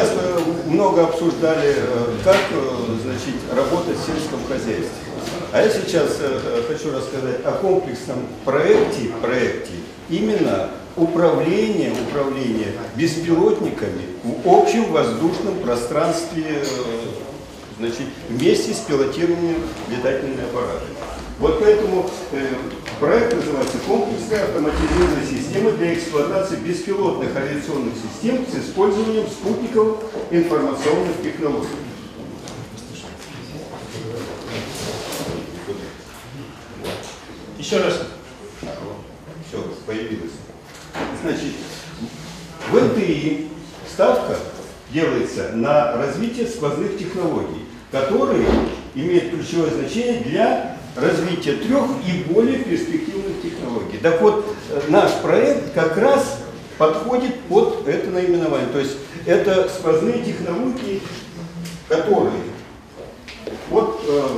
э, много обсуждали, э, как э, значит, работать в сельском хозяйстве. А я сейчас хочу рассказать о комплексном проекте, проекте именно управления, управления беспилотниками в общем воздушном пространстве значит, вместе с пилотированием летательными аппаратами. Поэтому э, проект называется «Комплексная автоматизированная система для эксплуатации беспилотных авиационных систем с использованием спутниковых информационных технологий». Еще раз. Все, появилось. Значит, в НТИ ставка делается на развитие сквозных технологий, которые имеют ключевое значение для развития трех и более перспективных технологий. Так вот, э, наш проект как раз подходит под это наименование. То есть это сквозные технологии, которые вот э,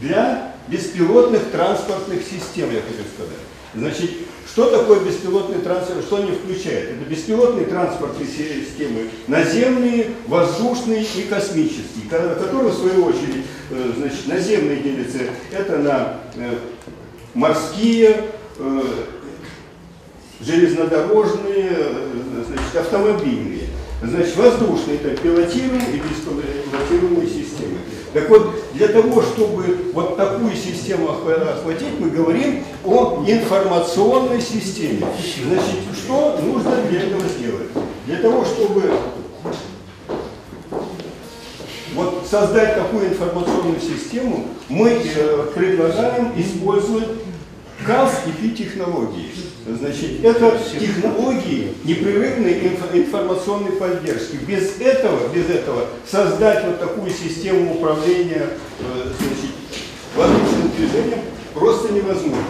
для беспилотных транспортных систем, я хочу сказать. Значит, что такое беспилотный транспорт, что они включают? Это беспилотные транспортные системы, наземные, воздушные и космические, которые, в свою очередь, значит, наземные делятся, это на э, морские, э, железнодорожные, значит, автомобильные. Значит, воздушные это пилотируемые и беспилотируемые системы. Так вот, для того, чтобы вот такую систему охватить, мы говорим о информационной системе. Значит, что нужно для этого сделать? Для того, чтобы создать такую информационную систему, мы э, предлагаем использовать КАС и ПИ-технологии. Значит, это технологии непрерывной инф информационной поддержки. Без этого, без этого создать вот такую систему управления э, значит, воздушным движением просто невозможно.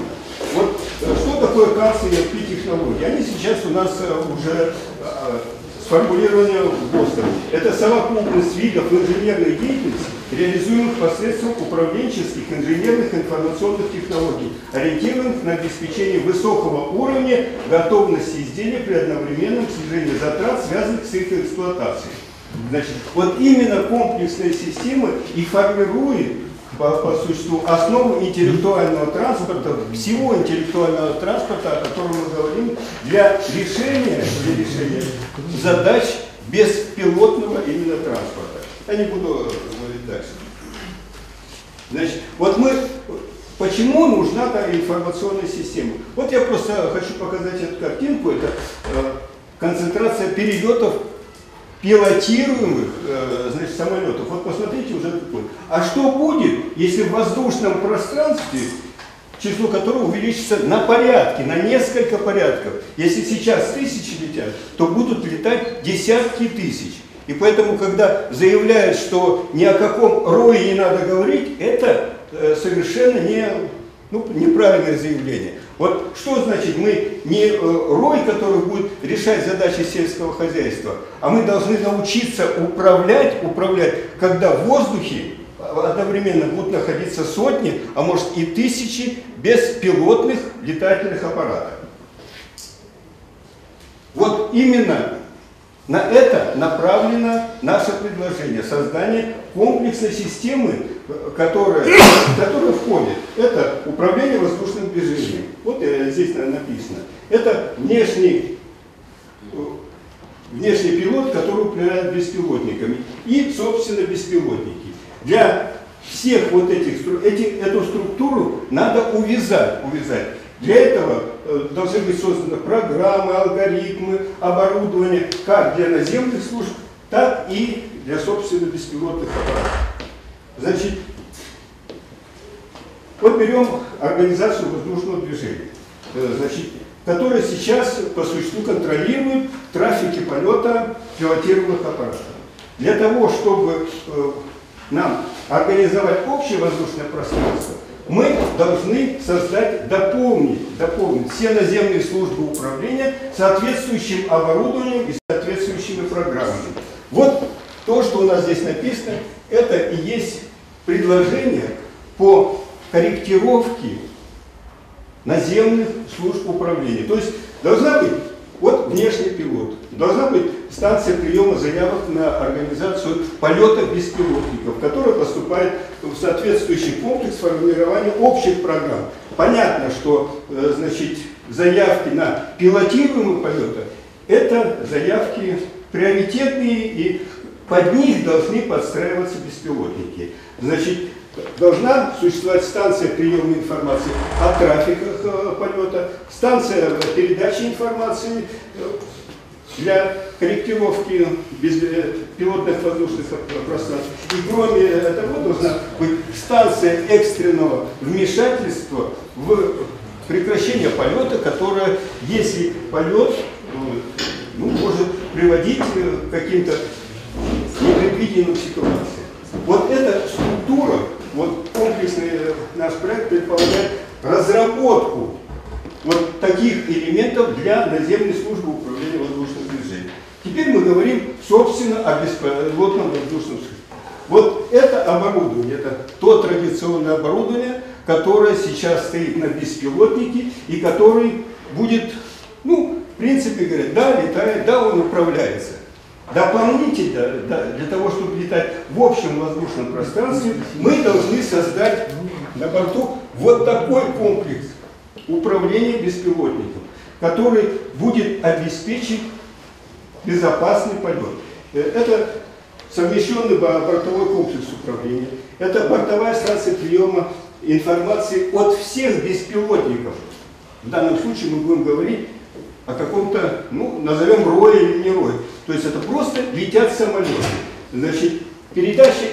Вот э, что такое КАС и ПИ-технологии? Они сейчас у нас уже сформулированы в. Это совокупность видов инженерной деятельности, реализуемых посредством управленческих инженерных информационных технологий, ориентированных на обеспечение высокого уровня готовности изделия при одновременном снижении затрат, связанных с их эксплуатацией. Значит, вот именно комплексная система и формирует по, по существу основу интеллектуального транспорта, всего интеллектуального транспорта, о котором мы говорим, для решения, для решения задач беспилотного именно транспорта. Я не буду говорить дальше. Значит, вот мы, почему нужна та информационная система? Вот я просто хочу показать эту картинку, это э, концентрация перелетов пилотируемых э, значит, самолетов. Вот посмотрите уже такой. А что будет, если в воздушном пространстве, число которого увеличится на порядки, на несколько порядков? Если сейчас тысячи летят, то будут летать десятки тысяч. И поэтому, когда заявляют, что ни о каком рое не надо говорить, это э, совершенно не, ну, неправильное заявление. Вот что значит мы не э, рой, который будет решать задачи сельского хозяйства, а мы должны научиться управлять, управлять, когда в воздухе одновременно будут находиться сотни, а может и тысячи беспилотных летательных аппаратов. Вот именно на это направлено наше предложение создание комплексной системы, которая, которая входит. Это управление воздушным движением. Вот э, здесь написано. Это внешний, внешний пилот, который управляет беспилотниками. И, собственно, беспилотники. Для всех вот этих, эти, эту структуру надо увязать. увязать. Для этого э, должны быть созданы программы, алгоритмы, оборудование как для наземных служб, так и для, собственно, беспилотных аппаратов. Значит, вот берем организацию воздушного движения, э, значит, которая сейчас по существу контролирует трафики полета пилотируемых аппаратов. Для того, чтобы э, нам организовать общее воздушное пространство, мы должны создать, дополнить, дополнить все наземные службы управления соответствующим оборудованием и соответствующими программами. Вот то, что у нас здесь написано, это и есть предложение по корректировке наземных служб управления. То есть должна быть Вот внешний пилот. Должна быть станция приема заявок на организацию полетов беспилотников, которая поступает в соответствующий комплекс формирования общих программ. Понятно, что э, значит, заявки на пилотируемые полеты – это заявки приоритетные, и под них должны подстраиваться беспилотники. Значит, должна существовать станция приема информации о трафиках э, полета, станция передачи информации э, для корректировки э, воздушных пространств. И кроме того должна быть станция экстренного вмешательства в прекращение полета, которая, если полет ну, может приводить к каким-то непредвиденным ситуациям. Вот эта структура вот комплексный э, наш проект предполагает разработку вот таких элементов для наземной службы управления воздушным движением. Теперь мы говорим, собственно, о беспилотном воздушном службе. Вот это оборудование, это то традиционное оборудование, которое сейчас стоит на беспилотнике и который будет, ну, в принципе, говорят, да, летает, да, он управляется. Дополнительно, для того, чтобы летать в общем воздушном пространстве, мы должны создать на борту вот такой комплекс управления беспилотником, который будет обеспечить безопасный полет. Э, это совмещенный бортовой комплекс управления. Это бортовая станция приема информации от всех беспилотников. В данном случае мы будем говорить о каком-то, ну, назовем рое или не рое. То есть это просто летят самолеты. Значит, передача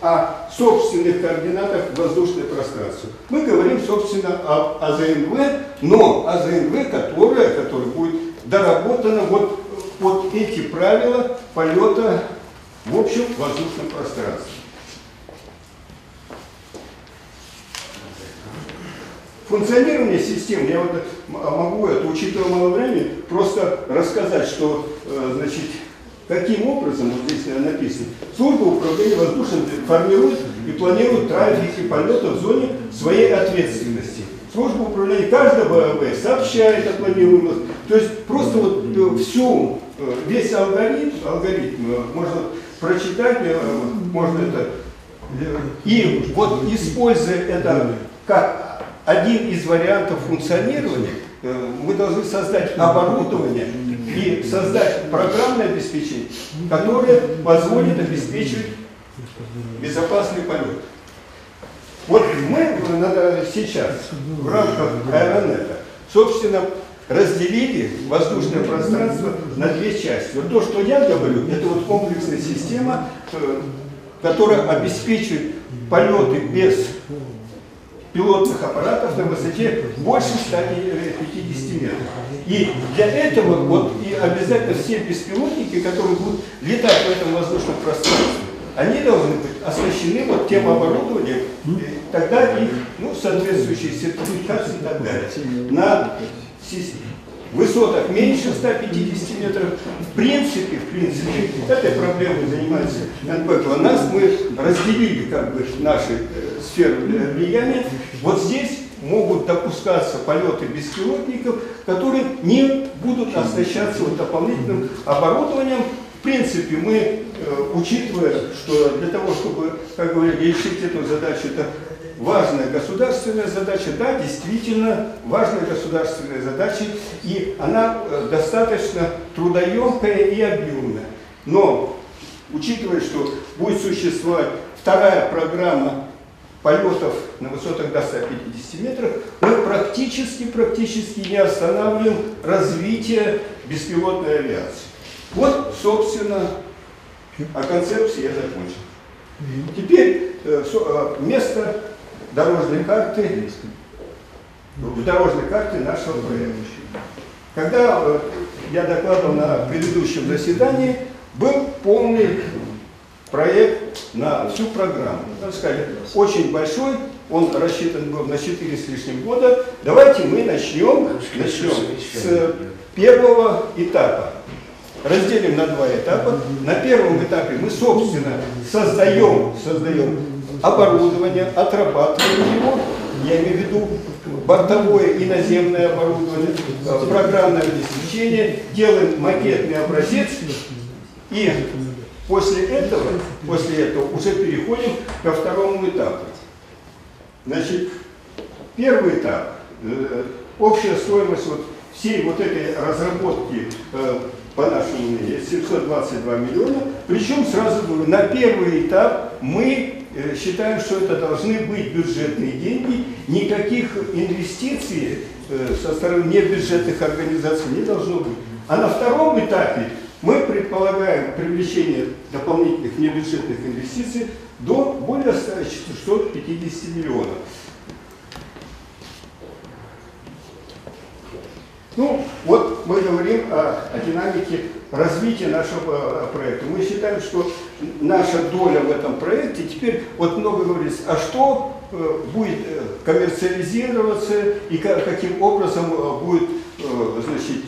о собственных координатах воздушное пространство. Мы говорим, собственно, об АЗНВ, но АЗНВ, которая, которая будет доработана вот под эти правила полета в общем воздушном пространстве. Функционирование систем, я вот могу это, учитывая мало времени, просто рассказать, что, э, значит, каким образом, вот здесь написано, служба управления воздушным формирует и планирует трафик полета в зоне своей ответственности. Служба управления каждого ВВ сообщает о планируемых, то есть просто вот э, всю, э, весь алгоритм, алгоритм можно прочитать, можно это, и вот используя это как один из вариантов функционирования, э, мы должны создать оборудование и создать программное обеспечение, которое позволит обеспечивать безопасный полет. Вот мы сейчас в рамках аэронета, собственно, разделили воздушное пространство на две части. Вот то, что я говорю, это вот комплексная система, э, которая обеспечивает полеты без пилотных аппаратов на высоте больше 150 метров. И для этого вот и обязательно все беспилотники, которые будут летать в этом воздушном пространстве, они должны быть оснащены вот тем оборудованием, тогда их, ну, соответствующие сертификации и так далее. На высотах меньше 150 метров. В принципе, в принципе, этой проблемой занимается НПК. Нас мы разделили как бы наши сферы влияния. Вот здесь могут допускаться полеты беспилотников, которые не будут оснащаться вот дополнительным оборудованием. В принципе, мы, э, учитывая, что для того, чтобы, как говорили, решить эту задачу, это важная государственная задача, да, действительно важная государственная задача, и она э, достаточно трудоемкая и объемная. Но, учитывая, что будет существовать вторая программа полетов на высотах до 150 метров, мы практически, практически не останавливаем развитие беспилотной авиации. Вот, собственно, о концепции я закончил. Теперь э, э, место дорожной карты, дорожной карте нашего проекта. Когда э, я докладывал на предыдущем заседании, был полный проект на всю программу. Так сказать, очень большой, он рассчитан был на 4 с лишним года. Давайте мы начнем, начнем с первого этапа. Разделим на два этапа. На первом этапе мы, собственно, создаем, создаем оборудование, отрабатываем его. я имею в виду бортовое и наземное оборудование, э, программное обеспечение, делаем макетный образец и после этого, после этого уже переходим ко второму этапу. Значит, первый этап, э, общая стоимость вот всей вот этой разработки э, по нашему мнению 722 миллиона. Причем сразу говорю, на первый этап мы э, считаем, что это должны быть бюджетные деньги, никаких инвестиций э, со стороны небюджетных организаций не должно быть. А на втором этапе мы предполагаем привлечение дополнительных небюджетных инвестиций до более 150 миллионов. Ну, вот мы говорим о, о динамике развития нашего э, проекта. Мы считаем, что наша доля в этом проекте, теперь вот много говорится, а что э, будет э, коммерциализироваться и каким образом будет значит,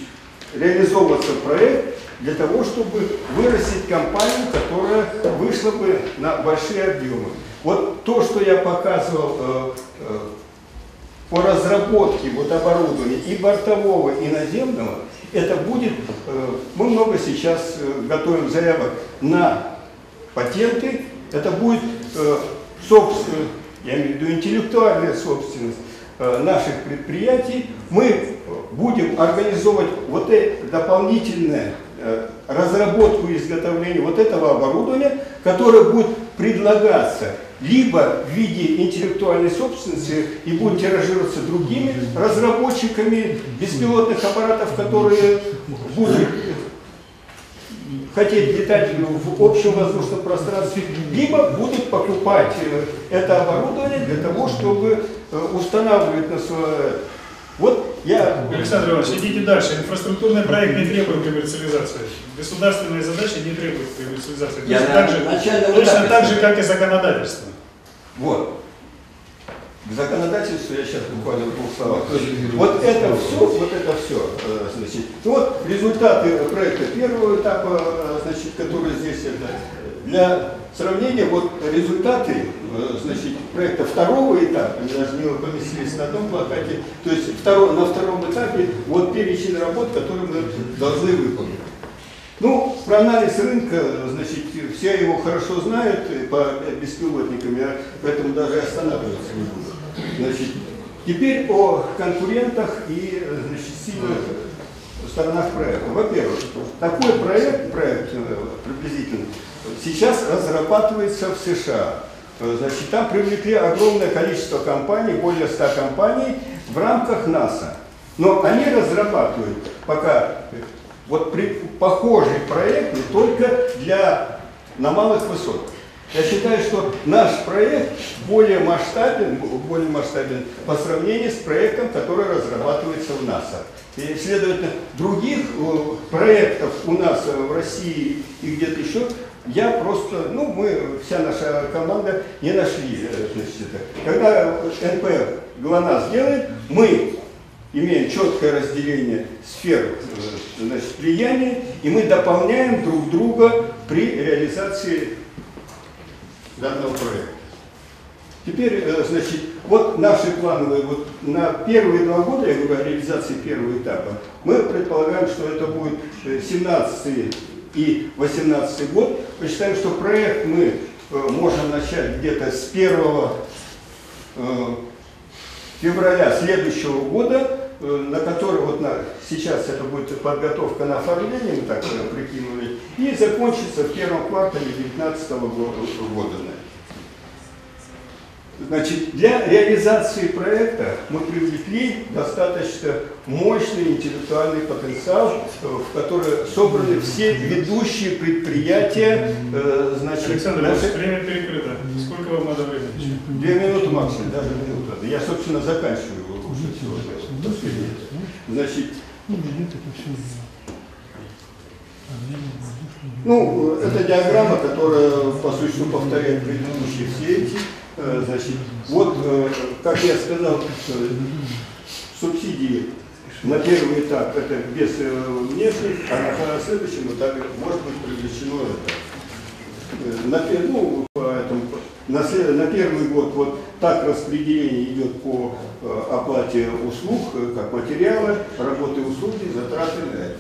реализовываться проект для того, чтобы вырастить компанию, которая вышла бы на большие объемы. Вот то, что я показывал по разработке вот оборудования и бортового, и наземного, это будет, э, мы много сейчас э, готовим заявок на патенты, это будет э, собственно, я имею в виду интеллектуальная собственность наших предприятий, мы будем организовывать вот это дополнительное разработку и изготовление вот этого оборудования, которое будет предлагаться либо в виде интеллектуальной собственности и будет тиражироваться другими разработчиками беспилотных аппаратов, которые будут хотеть летать в общем воздушном пространстве, либо будут покупать э, это оборудование для того, чтобы э, устанавливать на свое вот я... Александр Иванович, идите дальше. Инфраструктурный проект не требует коммерциализации. Государственные задачи не требуют коммерциализации. Я точно, так же, точно так же, как и законодательство. Вот. К законодательству я сейчас буквально в двух словах. Вот это все, вот это все, э, значит, вот результаты проекта первого этапа, э, значит, который здесь это для сравнения, вот результаты э, значит, проекта второго этапа, они даже не поместились на одном плакате, то есть второй, на втором этапе вот перечень работ, которые мы должны выполнить. Ну, про анализ рынка, значит, все его хорошо знают по беспилотникам, я поэтому даже останавливаться не буду. Значит, теперь о конкурентах и значит, сильных сторонах проекта. Во-первых, такой проект, проект э, приблизительно, сейчас разрабатывается в США. Значит, там привлекли огромное количество компаний, более 100 компаний в рамках НАСА. Но они разрабатывают пока вот при, похожий проект не только для, на малых высотах. Я считаю, что наш проект более масштабен, более масштабен по сравнению с проектом, который разрабатывается в НАСА. И, следовательно, других э, проектов у нас в России и где-то еще я просто, ну, мы, вся наша команда не нашли, э, значит, это. Когда НП ГЛОНАСС делает, мы имеем четкое разделение сфер э, значит, влияния, и мы дополняем друг друга при реализации данного проекта. Теперь, э, значит, вот наши плановые, вот на первые два года, я говорю реализации первого этапа, мы предполагаем, что это будет 17 э, и 18 год. Мы считаем, что проект мы можем начать где-то с 1 февраля следующего года Э, на который вот на, сейчас это будет подготовка на оформление, мы так э, прикинули, и закончится в первом квартале 2019 года. Значит, для реализации проекта мы привлекли достаточно мощный интеллектуальный потенциал, э, в который собраны все ведущие предприятия. Значит, Александр наши... время перекрыто. Сколько вам надо времени? Две минуты максимум, даже минута. Я, собственно, заканчиваю уже сегодня. Значит, ну, это диаграмма, которая по существу повторяет предыдущие все эти. Э, значит, вот, э, как я сказал, э, субсидии на первый этап это без внешних, а на следующем этапе может быть привлечено это. На, ну, поэтому, на, на первый год вот так распределение идет по э, оплате услуг, э, как материалы, работы, услуги, затраты на это.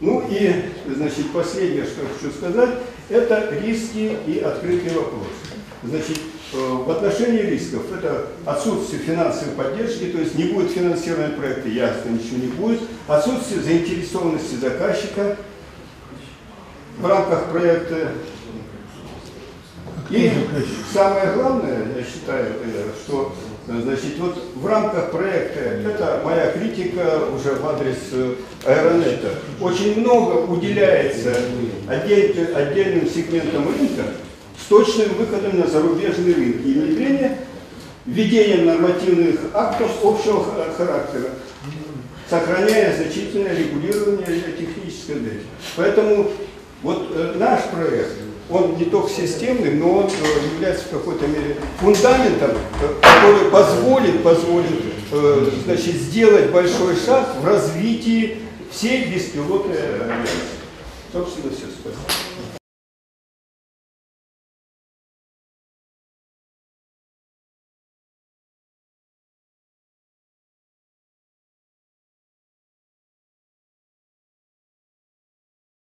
Ну и, значит, последнее, что хочу сказать, это риски и открытые вопросы. Значит, э, в отношении рисков. Это отсутствие финансовой поддержки, то есть не будет финансирования проекта, ясно, ничего не будет, отсутствие заинтересованности заказчика в рамках проекта. И самое главное, я считаю, э, что э, значит, вот в рамках проекта, это моя критика уже в адрес э, Аэронета, очень много уделяется отдель- отдельным сегментам рынка точным выходом на зарубежные рынки и внедрение, введением нормативных актов общего ха- характера, сохраняя значительное регулирование технической дачи. Поэтому вот э, наш проект, он не только системный, но он э, является в какой-то мере фундаментом, э, который позволит, позволит значит, сделать большой шаг в развитии всей беспилотной авиации. Собственно, все. Спасибо.